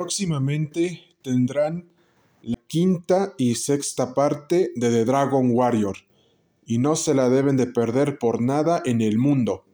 Próximamente tendrán la quinta y sexta parte de The Dragon Warrior y no se la deben de perder por nada en el mundo.